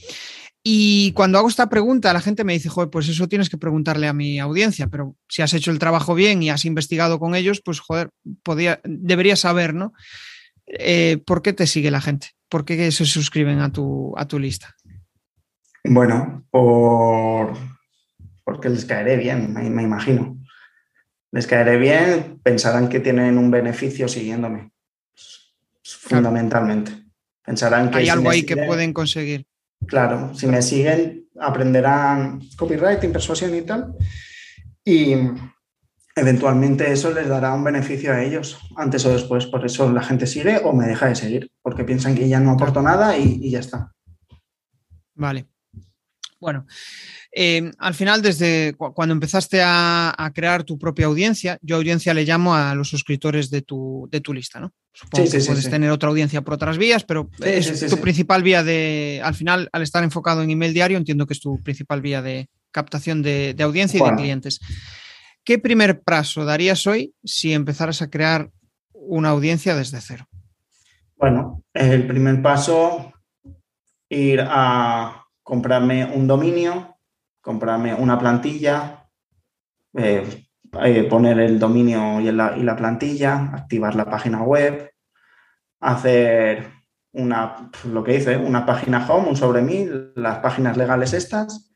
Y cuando hago esta pregunta, la gente me dice, joder, pues eso tienes que preguntarle a mi audiencia, pero si has hecho el trabajo bien y has investigado con ellos, pues joder, podía, deberías saber, ¿no? Eh, ¿Por qué te sigue la gente? ¿Por qué se suscriben a tu, a tu lista? Bueno, por... porque les caeré bien, me, me imagino. Les caeré bien, pensarán que tienen un beneficio siguiéndome, fundamentalmente. Pensarán que Hay algo ahí que pueden conseguir. Claro, si me siguen, aprenderán copywriting, persuasión y tal. Y eventualmente eso les dará un beneficio a ellos, antes o después. Por eso la gente sigue o me deja de seguir, porque piensan que ya no aporto nada y, y ya está. Vale. Bueno, eh, al final, desde cu- cuando empezaste a, a crear tu propia audiencia, yo audiencia le llamo a los suscriptores de tu, de tu lista, ¿no? Supongo Sí, que sí, puedes sí. tener otra audiencia por otras vías, pero es tu principal vía de, al final, al estar enfocado en email diario, entiendo que es tu principal vía de captación de, de audiencia y de clientes. ¿Qué primer paso darías hoy si empezaras a crear una audiencia desde cero? Bueno, el primer paso, ir a comprarme un dominio, comprarme una plantilla, eh, eh, poner el dominio y la, y la plantilla, activar la página web, hacer una, lo que hice, una página home, un sobre mí, las páginas legales estas,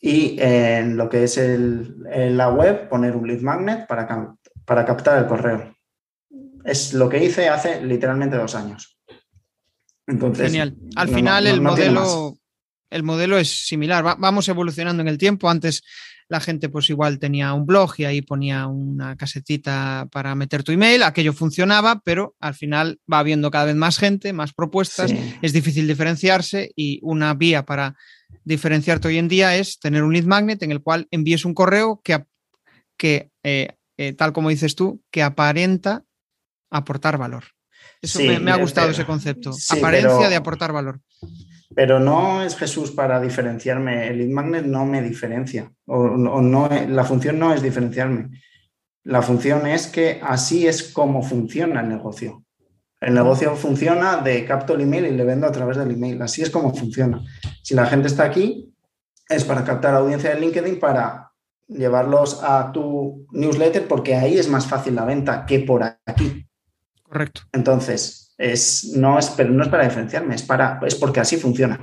y en lo que es el- en la web poner un lead magnet para, para captar el correo. Es lo que hice hace literalmente dos años. Entonces, Genial. Al no, final no, el no modelo el modelo es similar. Va- vamos evolucionando en el tiempo. Antes la gente pues igual tenía un blog y ahí ponía una casetita para meter tu email. Aquello funcionaba, pero al final va habiendo cada vez más gente, más propuestas. Sí. Es difícil diferenciarse y una vía para diferenciarte hoy en día es tener un lead magnet en el cual envíes un correo que, eh, eh, tal como dices tú, que aparenta aportar valor. Eso Sí, me, me ha eh, gustado pero- ese concepto. sí, Apariencia pero- de aportar valor. Pero no es Jesús para diferenciarme. El lead magnet no me diferencia. O, o no, la función no es diferenciarme. La función es que así es como funciona el negocio. El negocio funciona de capto el email y le vendo a través del email. Así es como funciona. Si la gente está aquí, es para captar audiencia de LinkedIn para llevarlos a tu newsletter porque ahí es más fácil la venta que por aquí. Correcto. Entonces, es, no, es, pero no es para diferenciarme, es, para, es porque así funciona.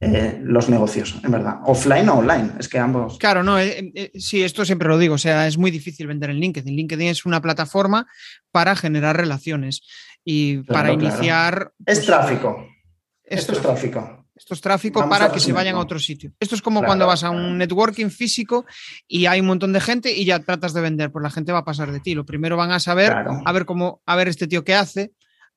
Eh, los negocios, en verdad. Offline o online, es que ambos. Claro, no, eh, eh, sí, esto siempre lo digo, o sea, es muy difícil vender en LinkedIn. LinkedIn es una plataforma para generar relaciones y para iniciar. Es pues, tráfico. Esto, es tráfico. Esto es tráfico para que se vayan a otro sitio. Esto es como cuando vas a un networking físico y hay un montón de gente y ya tratas de vender, pues la gente va a pasar de ti. Lo primero van a saber, a ver cómo, a ver este tío qué hace,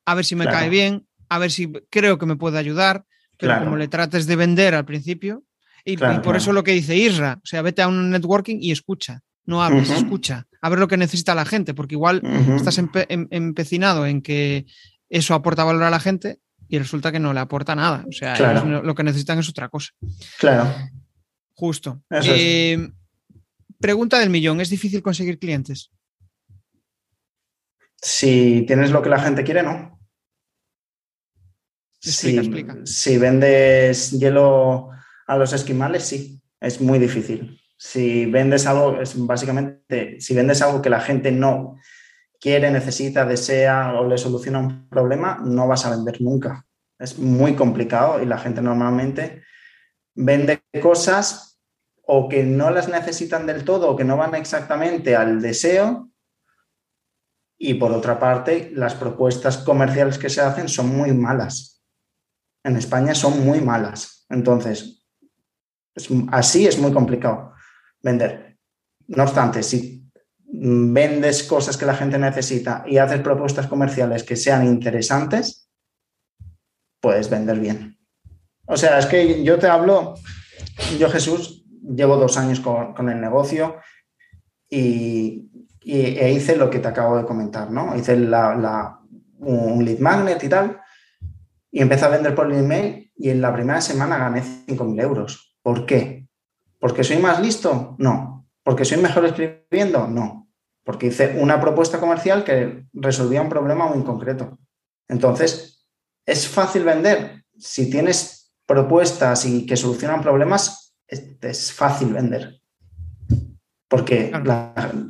a ver si me cae bien, a ver si creo que me puede ayudar pero como le trates de vender al principio, y, por eso lo que dice Isra, o sea, vete a un networking y escucha, no hables, escucha, a ver lo que necesita la gente, porque igual estás em, empecinado en que eso aporta valor a la gente y resulta que no le aporta nada, o sea, lo que necesitan es otra cosa. Claro. Justo. Eh, pregunta del millón, ¿es difícil conseguir clientes? Si tienes lo que la gente quiere, no si, vendes hielo a los esquimales, sí, es muy difícil. Si vendes algo, es básicamente, si vendes algo que la gente no quiere, necesita, desea o le soluciona un problema, no vas a vender nunca. Es muy complicado y la gente normalmente vende cosas o que no las necesitan del todo o que no van exactamente al deseo. Y por otra parte, las propuestas comerciales que se hacen son muy malas en España son muy malas. Entonces, así es muy complicado vender. No obstante, si vendes cosas que la gente necesita y haces propuestas comerciales que sean interesantes, puedes vender bien. O sea, es que yo te hablo, yo Jesús, llevo dos años con, el negocio y, e hice lo que te acabo de comentar, ¿no? Hice un lead magnet y tal, y empecé a vender por email y en la primera semana gané 5.000 euros. ¿Por qué? ¿Porque soy más listo? No. ¿Porque soy mejor escribiendo? No. Porque hice una propuesta comercial que resolvía un problema muy concreto. Entonces, ¿es fácil vender? Si tienes propuestas y que solucionan problemas, es, fácil vender. Porque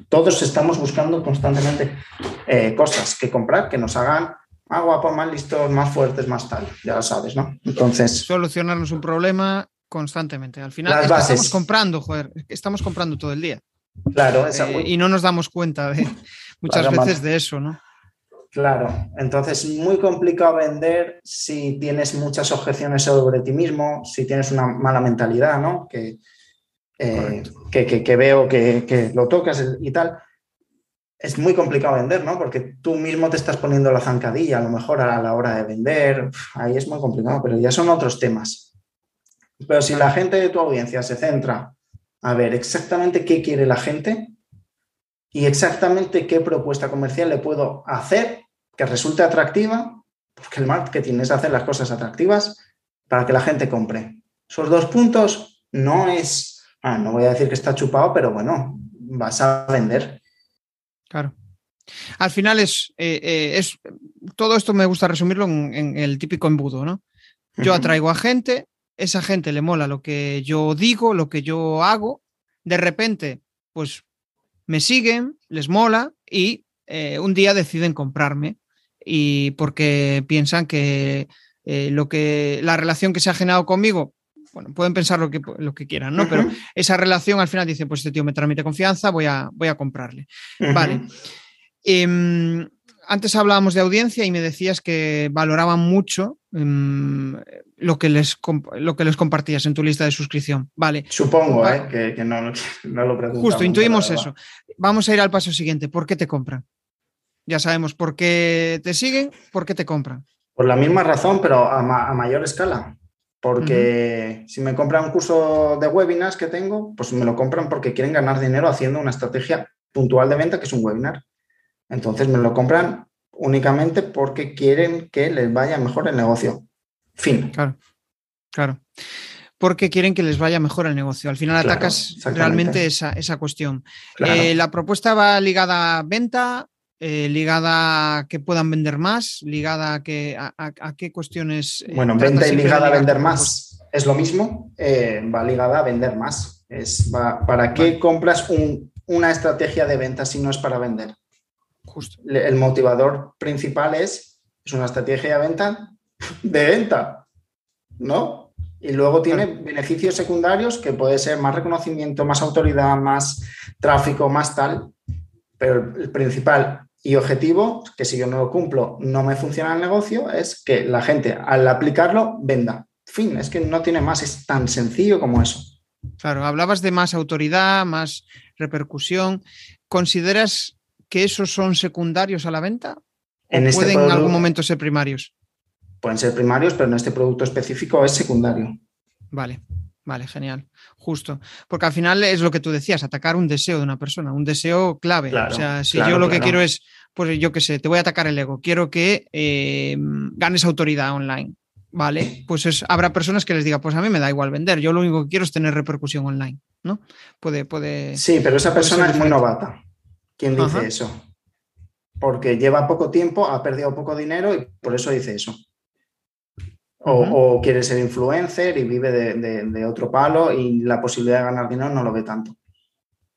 todos estamos buscando constantemente eh, cosas que comprar que nos hagan más guapos, más listos, más fuertes, más tal, ya lo sabes, ¿no? Entonces... Solucionarnos un problema constantemente. Al final estamos comprando, joder, estamos comprando todo el día. Claro, eh, y no nos damos cuenta de, muchas veces de eso, ¿no? Claro, entonces es muy complicado vender si tienes muchas objeciones sobre ti mismo, si tienes una mala mentalidad, ¿no? Que, eh, que, veo que, que, lo tocas y tal es muy complicado vender, ¿no? Porque tú mismo te estás poniendo la zancadilla a lo mejor a la hora de vender, ahí es muy complicado, pero ya son otros temas. Pero si la gente de tu audiencia se centra a ver exactamente qué quiere la gente y exactamente qué propuesta comercial le puedo hacer que resulte atractiva, porque el marketing es hacer las cosas atractivas para que la gente compre. Esos dos puntos no es, ah, no voy a decir que está chupado, pero bueno, vas a vender. Claro. Al final es, eh, eh, es todo esto me gusta resumirlo en, el típico embudo, ¿no? Yo atraigo a gente, esa gente le mola lo que yo digo, lo que yo hago, de repente, pues me siguen, les mola y eh, un día deciden comprarme y porque piensan que lo que la relación que se ha generado conmigo bueno, pueden pensar lo que, lo que quieran, ¿no? Pero esa relación al final dice, pues este tío me transmite confianza, voy a, voy a comprarle. Vale. Em, antes hablábamos de audiencia y me decías que valoraban mucho em, lo, que les, lo que les compartías en tu lista de suscripción. Vale. Supongo ¿eh? que, no, lo preguntamos. Justo, intuimos eso. Vamos a ir al paso siguiente. ¿Por qué te compran? Ya sabemos por qué te siguen, por qué te compran. Por la misma razón, pero a mayor escala. Porque si me compran un curso de webinars que tengo, pues me lo compran porque quieren ganar dinero haciendo una estrategia puntual de venta que es un webinar. Entonces me lo compran únicamente porque quieren que les vaya mejor el negocio. Fin. Claro, claro. Porque quieren que les vaya mejor el negocio. Al final atacas realmente esa, cuestión. Eh, la propuesta va ligada a venta, eh, ligada a que puedan vender más, ligada a, que, a, qué cuestiones. Eh, bueno, venta y ligada a vender más es lo mismo, eh, va ligada a vender más. Es, ¿Para qué compras una estrategia de venta si no es para vender? Justo. El motivador principal es, es una estrategia de venta de venta, ¿no? Y luego tiene beneficios secundarios que puede ser más reconocimiento, más autoridad, más tráfico, más tal. Pero el principal y objetivo, que si yo no lo cumplo, no me funciona el negocio, es que la gente al aplicarlo venda. Fin, es que no tiene más, es tan sencillo como eso. Claro, hablabas de más autoridad, más repercusión. ¿Consideras que esos son secundarios a la venta? En este pueden en algún momento ser primarios? Pueden ser primarios, pero en este producto específico es secundario. Vale, vale, genial. Justo. Porque al final es lo que tú decías, atacar un deseo de una persona, un deseo clave. o sea, si yo lo que quiero es, pues yo qué sé, te voy a atacar el ego, quiero que eh, ganes autoridad online. Vale, pues es, habrá personas que les diga, pues a mí me da igual vender, yo lo único que quiero es tener repercusión online, ¿no? Puede, puede. Sí, pero esa persona es muy novata. ¿Quién dice eso? Porque lleva poco tiempo, ha perdido poco dinero y por eso dice eso. O, quiere ser influencer y vive de, otro palo y la posibilidad de ganar dinero no lo ve tanto.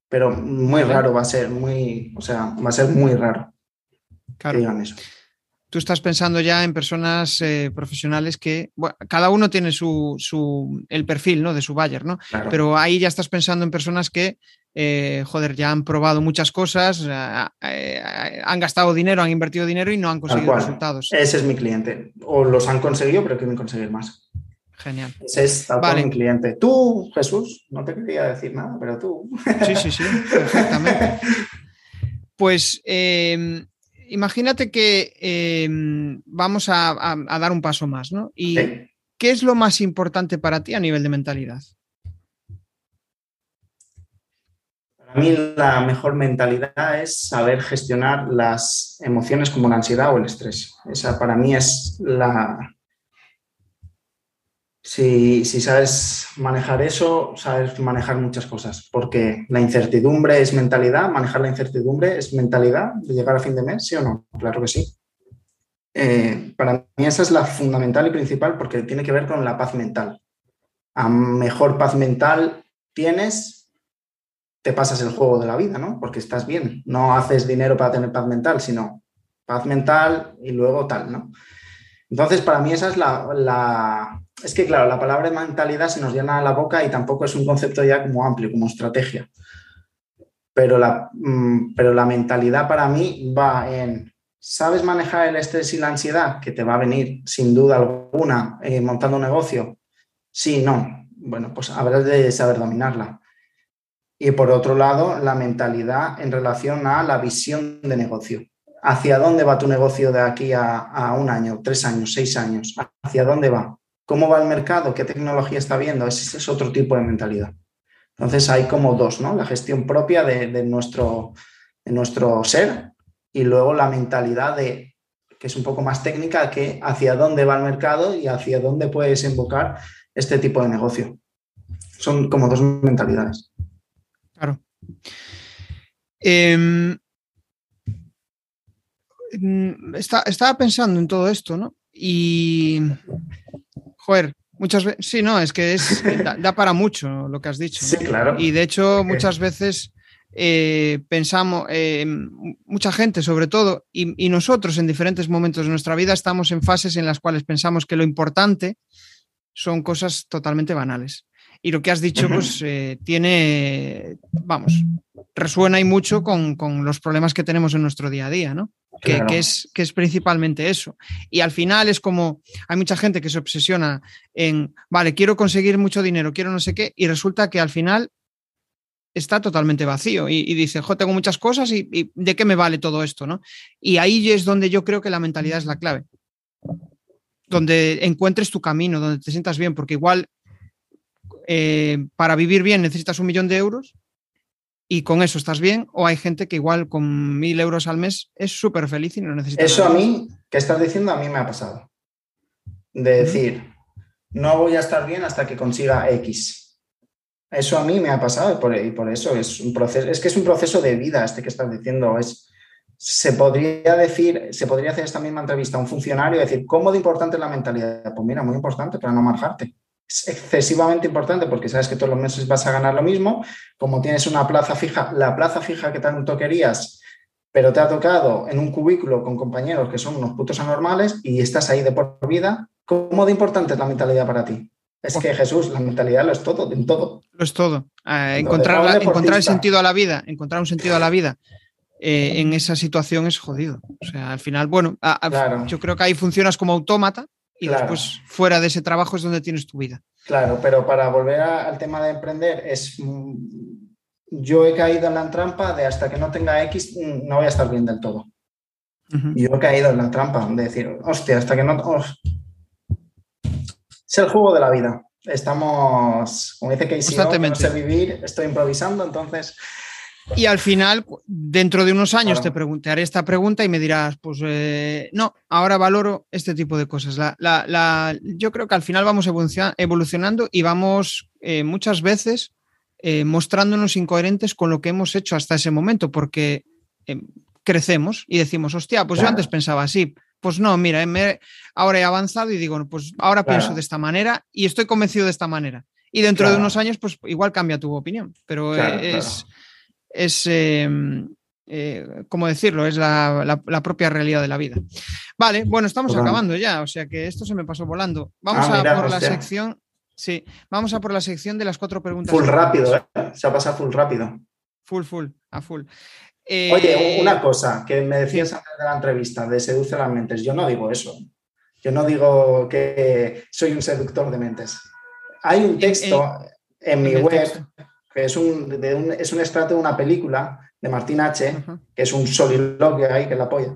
Pero muy raro va a ser, muy, o sea, va a ser muy raro que digan eso tú estás pensando ya en personas eh, profesionales que, cada uno tiene su, el perfil ¿no? de su buyer, ¿no? Pero ahí ya estás pensando en personas que, eh, joder, ya han probado muchas cosas, eh, han gastado dinero, han invertido dinero y no han conseguido resultados. Ese es mi cliente. O los han conseguido, pero quieren conseguir más. Genial. Ese es tal mi cliente. Tú, Jesús, no te quería decir nada, pero tú. Sí, sí, sí, perfectamente. Pues imagínate que em, vamos a, dar un paso más, ¿no? ¿Y qué es lo más importante para ti a nivel de mentalidad? Para mí la mejor mentalidad es saber gestionar las emociones como la ansiedad o el estrés. Esa para mí es la, si, sabes manejar eso, sabes manejar muchas cosas, porque la incertidumbre es mentalidad, manejar la incertidumbre es mentalidad de llegar a fin de mes, ¿sí o no? Claro que sí. Eh, para mí esa es la fundamental y principal porque tiene que ver con la paz mental. A mejor paz mental tienes, te pasas el juego de la vida, ¿no? Porque estás bien, no haces dinero para tener paz mental, sino paz mental y luego tal, ¿no? Entonces, para mí esa es la, Es que, claro, la palabra mentalidad se nos llena la boca y tampoco es un concepto ya como amplio, como estrategia. Pero la, mm, pero la mentalidad para mí va en, ¿sabes manejar el estrés y la ansiedad? Que te va a venir sin duda alguna eh, montando un negocio. Sí, no. Bueno, pues habrás de saber dominarla. Y por otro lado, la mentalidad en relación a la visión de negocio hacia dónde va tu negocio de aquí a, un año, tres años, seis años, hacia dónde va, cómo va el mercado, qué tecnología está viendo, ese es otro tipo de mentalidad. Entonces hay como dos, ¿no? La gestión propia de, nuestro, de nuestro ser y luego la mentalidad de, que es un poco más técnica, que hacia dónde va el mercado y hacia dónde puedes invocar este tipo de negocio. Son como dos mentalidades. Claro. Em, Mm, estaba pensando en todo esto, ¿no? Y, joder, muchas veces, sí, no, es que es, da, para mucho lo que has dicho. Sí, claro. Y de hecho, muchas veces eh, pensamos, eh, mucha gente sobre todo, y, nosotros en diferentes momentos de nuestra vida estamos en fases en las cuales pensamos que lo importante son cosas totalmente banales. Y lo que has dicho, pues eh, tiene, vamos, resuena y mucho con, los problemas que tenemos en nuestro día a día, ¿no? Que, es, que es principalmente eso. Y al final es como, hay mucha gente que se obsesiona en, vale, quiero conseguir mucho dinero, quiero no sé qué, y resulta que al final está totalmente vacío y, dice, jo, tengo muchas cosas y, y, ¿de qué me vale todo esto? ¿no? Y ahí es donde yo creo que la mentalidad es la clave. Donde encuentres tu camino, donde te sientas bien, porque igual eh, para vivir bien necesitas un millón de euros y con eso estás bien, o hay gente que igual con mil euros al mes es súper feliz y no necesita. Eso a mí, que estás diciendo, a mí me ha pasado. De decir, no voy a estar bien hasta que consiga X. Eso a mí me ha pasado y por, por, eso es un proceso, es que es un proceso de vida este que estás diciendo. Es, se podría decir, se podría hacer esta misma entrevista a un funcionario y decir, ¿cómo de importante es la mentalidad? Pues mira, muy importante para no marjarte es excesivamente importante porque sabes que todos los meses vas a ganar lo mismo. Como tienes una plaza fija, la plaza fija que tanto querías pero te ha tocado en un cubículo con compañeros que son unos putos anormales y estás ahí de por vida, ¿cómo de importante es la mentalidad para ti? Es que Jesús, la mentalidad lo es todo, en todo. Lo es todo. Eh, encontrar, encontrar el sentido a la vida, encontrar un sentido a la vida eh, en esa situación es jodido. O sea, al final, bueno, yo creo que ahí funcionas como autómata y después fuera de ese trabajo es donde tienes tu vida. Claro, pero para volver al tema de emprender, es mm, yo he caído en la trampa de hasta que no tenga X mm, no voy a estar bien del todo. Yo he caído en la trampa de decir, hostia, hasta que no es el juego de la vida. Estamos, como dice Casey, no, no sé vivir, estoy improvisando, entonces... Y al final, dentro de unos años, te preguntaré esta pregunta y me dirás, pues eh, no, ahora valoro este tipo de cosas. La, yo creo que al final vamos evolucionando y vamos eh, muchas veces eh, mostrándonos incoherentes con lo que hemos hecho hasta ese momento, porque crecemos y decimos, hostia, pues yo antes pensaba así, pues no, mira, ahora he avanzado y digo, pues ahora pienso de esta manera y estoy convencido de esta manera. Y dentro de unos años, pues igual cambia tu opinión, pero es, es em, eh, ¿cómo decirlo? Es la, propia realidad de la vida. Vale, bueno, estamos acabando ya, o sea que esto se me pasó volando. Vamos ah, a por la sección. Sí, vamos a por la sección de las cuatro preguntas. Full rápido, ¿eh? Se ha pasado full rápido. Full, full, a full. Oye, una cosa que me decías antes de la entrevista de seduce las mentes, yo no digo eso. Yo no digo que soy un seductor de mentes. Hay un texto en, mi web que es un, es un extracto de una película de Martín H., que es un soliloquio ahí que la apoya,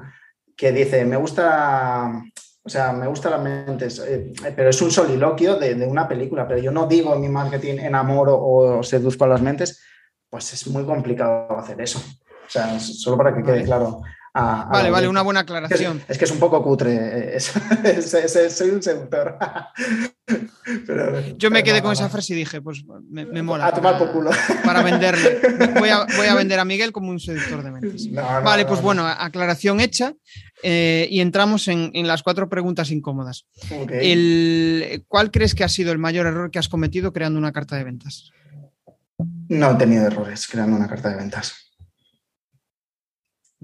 que dice, me gusta, o sea, me gusta las mentes, eh, pero es un soliloquio de, una película, pero yo no digo en mi marketing enamoro o seduzco a las mentes, pues es muy complicado hacer eso. O sea, solo para que quede claro. Vale, vale, una buena aclaración. Es que es, un poco cutre. soy un seductor. Yo me quedé con esa frase y dije, pues me, mola. A tomar por culo. Para venderle. Voy a, vender a Miguel como un seductor de mentes. vale, pues bueno, aclaración hecha. Eh, y entramos en, las cuatro preguntas incómodas. ¿Cuál crees que ha sido el mayor error que has cometido creando una carta de ventas? No he tenido errores creando una carta de ventas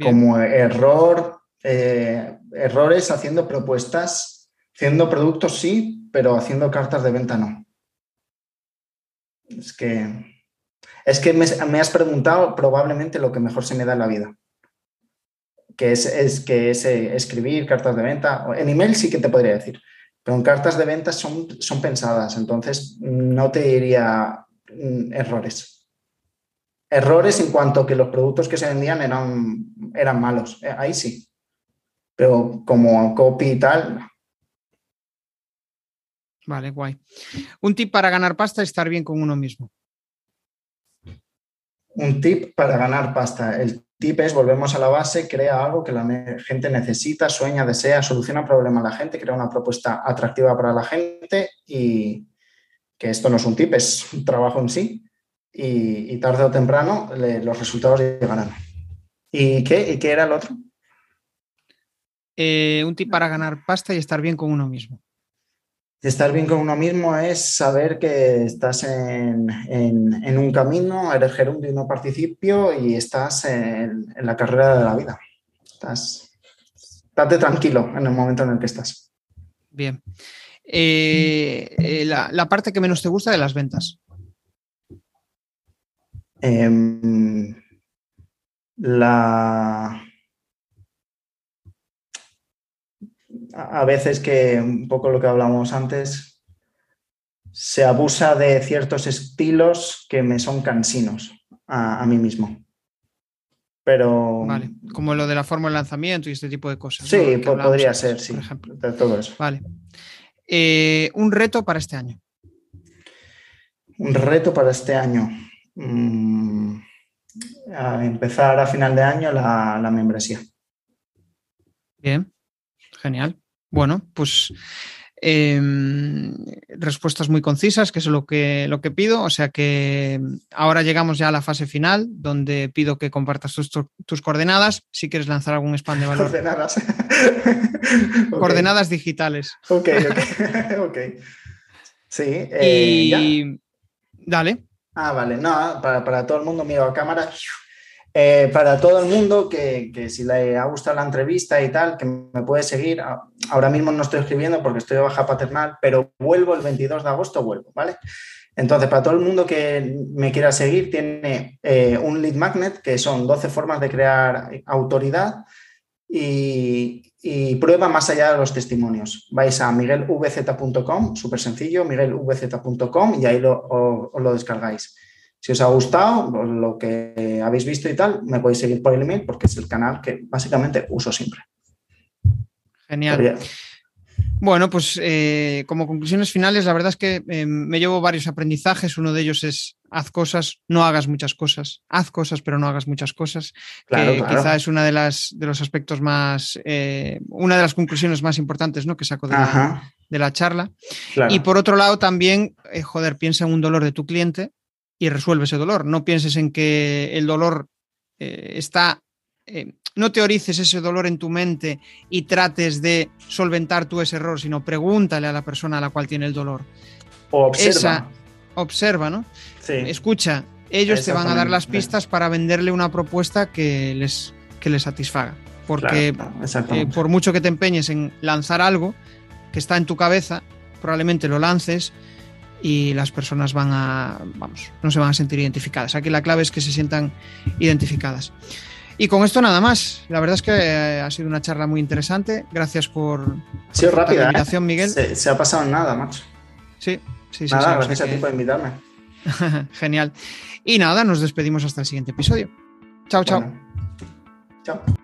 como error, eh, errores haciendo propuestas, haciendo productos sí, pero haciendo cartas de venta no. Es que, es que me, has preguntado probablemente lo que mejor se me da en la vida. Que es, que es eh, escribir cartas de venta. En email sí que te podría decir, pero en cartas de venta son, son pensadas, entonces no te diría mm, errores errores en cuanto a que los productos que se vendían eran, eran malos. Eh, ahí sí. Pero como copy y tal. Vale, guay. Un tip para ganar pasta es estar bien con uno mismo. Un tip para ganar pasta. El tip es, volvemos a la base, crea algo que la gente necesita, sueña, desea, soluciona un problema a la gente, crea una propuesta atractiva para la gente y que esto no es un tip, es un trabajo en sí y, tarde o temprano los resultados llegarán. ¿Y qué? ¿Y qué era el otro? Eh, un tip para ganar pasta y estar bien con uno mismo. Estar bien con uno mismo es saber que estás en, un camino, eres gerundio y no participio y estás en, la carrera de la vida. Estás, estate tranquilo en el momento en el que estás. Bien. Eh, eh, la parte que menos te gusta de las ventas. Em, la... A veces que, un poco lo que hablábamos antes, se abusa de ciertos estilos que me son cansinos a, mí mismo. Pero. Vale, como lo de la forma de lanzamiento y este tipo de cosas. Sí, podría ser, sí. Por ejemplo. todo eso. Vale. Eh, un reto para este año. Un reto para este año. Mm, a empezar a final de año la, membresía. Bien, genial. Bueno, pues em, respuestas muy concisas, que es lo que, lo que pido. O sea que ahora llegamos ya a la fase final, donde pido que compartas tus, coordenadas si quieres lanzar algún spam de valor. Coordenadas. coordenadas digitales. Ok, ok. okay. Sí. Eh, y... Dale. Ah, vale, no, para, todo el mundo miro a cámara. Eh, para todo el mundo que, que, si le ha gustado la entrevista y tal, que me puede seguir. Ahora mismo no estoy escribiendo porque estoy de baja paternal, pero vuelvo el 22 de agosto, vuelvo, ¿vale? Entonces, para todo el mundo que me quiera seguir, tiene eh, un lead magnet, que son 12 formas de crear autoridad y, prueba más allá de los testimonios. Vais a miguelvz.com, súper sencillo, miguelvz.com y ahí lo, os lo descargáis. Si os ha gustado pues, lo que habéis visto y tal, me podéis seguir por el email porque es el canal que básicamente uso siempre. Genial. Bueno, pues eh, como conclusiones finales, la verdad es que eh, me llevo varios aprendizajes. Uno de ellos es haz cosas, no hagas muchas cosas. Haz cosas, pero no hagas muchas cosas. que quizá es una de las de los aspectos más, eh, una de las conclusiones más importantes, ¿no? Que saco de, la, charla. Y por otro lado, también, joder, piensa en un dolor de tu cliente y resuelve ese dolor. No pienses en que el dolor está... Eh, no teorices ese dolor en tu mente y trates de solventar tú ese error, sino pregúntale a la persona a la cual tiene el dolor. O observa. observa, ¿no? Escucha, ellos te van a dar las pistas para venderle una propuesta que les, que les satisfaga. Porque eh, por mucho que te empeñes en lanzar algo que está en tu cabeza, probablemente lo lances y las personas van a, vamos, no se van a sentir identificadas. Aquí la clave es que se sientan identificadas. Y con esto nada más. La verdad es que eh, ha sido una charla muy interesante. Gracias por, sí, rápida, la invitación, Miguel. Se, ha pasado nada, macho. Sí, sí, sí. Nada, gracias a ti por invitarme. Genial. Y nada, nos despedimos hasta el siguiente episodio. Chao, chao. Chao.